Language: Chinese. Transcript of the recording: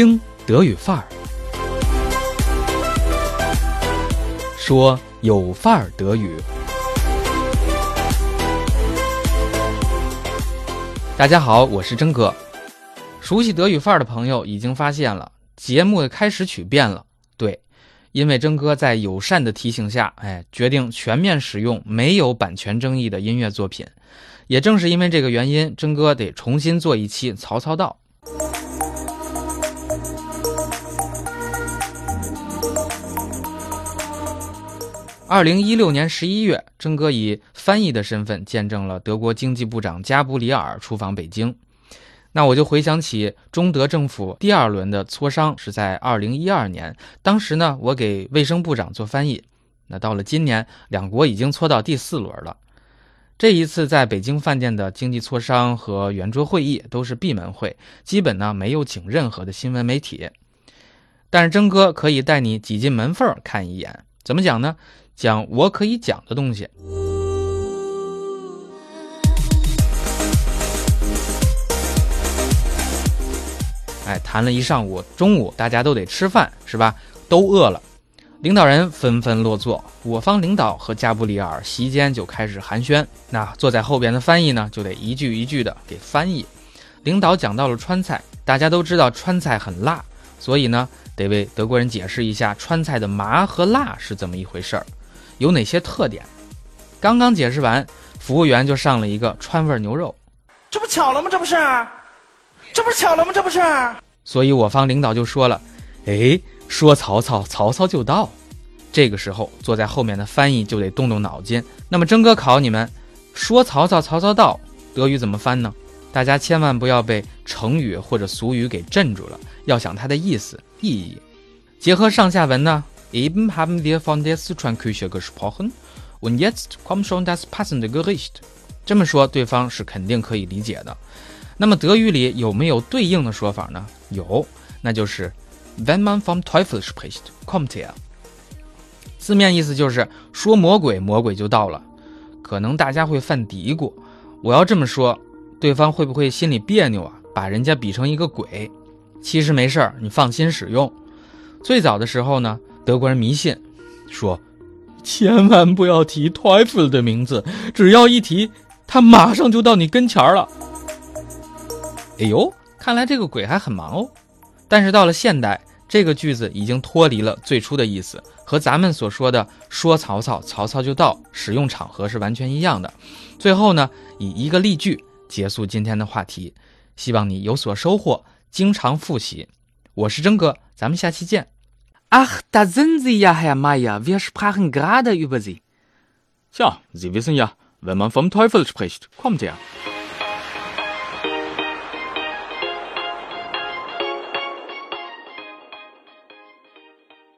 听德语范儿，说有范儿德语。大家好，我是真哥。熟悉德语范儿的朋友已经发现了，节目的开始曲变了。对，因为真哥在友善的提醒下，哎，决定全面使用没有版权争议的音乐作品。也正是因为这个原因，真哥得重新做一期《曹操道》。二零一六年十一月，真哥以翻译的身份见证了德国经济部长加布里尔出访北京。那我就回想起中德政府第二轮的磋商是在二零一二年，当时呢，我给卫生部长做翻译。那到了今年，两国已经搓到第四轮了。这一次在北京饭店的经济磋商和圆桌会议都是闭门会，基本呢没有请任何的新闻媒体。但是真哥可以带你挤进门缝看一眼，怎么讲呢？讲我可以讲的东西。哎，谈了一上午，中午大家都得吃饭，是吧？都饿了，领导人纷纷落座。我方领导和加布里尔席间就开始寒暄。那坐在后边的翻译呢，就得一句一句的给翻译。领导讲到了川菜，大家都知道川菜很辣，所以呢，得为德国人解释一下川菜的麻和辣是怎么一回事儿。有哪些特点？刚刚解释完，服务员就上了一个川味牛肉。这不巧了吗？这不是，这不是巧了吗？这不是。所以我方领导就说了：“哎，说曹操，曹操就到。”这个时候，坐在后面的翻译就得动动脑筋。那么，真哥考你们：说曹操，曹操到，德语怎么翻呢？大家千万不要被成语或者俗语给镇住了，要想它的意思、意义。结合上下文呢？Eben haben wir von der Sichuan-Küche gesprochen, und jetzt kommt schon das passende Gericht。这么说，对方是肯定可以理解的。那么德语里有没有对应的说法呢？有，那就是 Wenn man vom Teufel spricht, kommt er。字面意思就是说魔鬼，魔鬼就到了。可能大家会犯嘀咕，我要这么说，对方会不会心里别扭啊？把人家比成一个鬼？其实没事儿，你放心使用。最早的时候呢？德国人迷信，说千万不要提 Teufel 的名字，只要一提，他马上就到你跟前儿了。哎呦，看来这个鬼还很忙哦。但是到了现代，这个句子已经脱离了最初的意思，和咱们所说的“说曹操，曹操就到”使用场合是完全一样的。最后呢，以一个例句结束今天的话题，希望你有所收获，经常复习。我是真哥，咱们下期见。Ach, da sind Sie ja, Herr Meier. Wir sprachen gerade über Sie. Tja, Sie wissen ja, wenn man vom Teufel spricht, kommt er.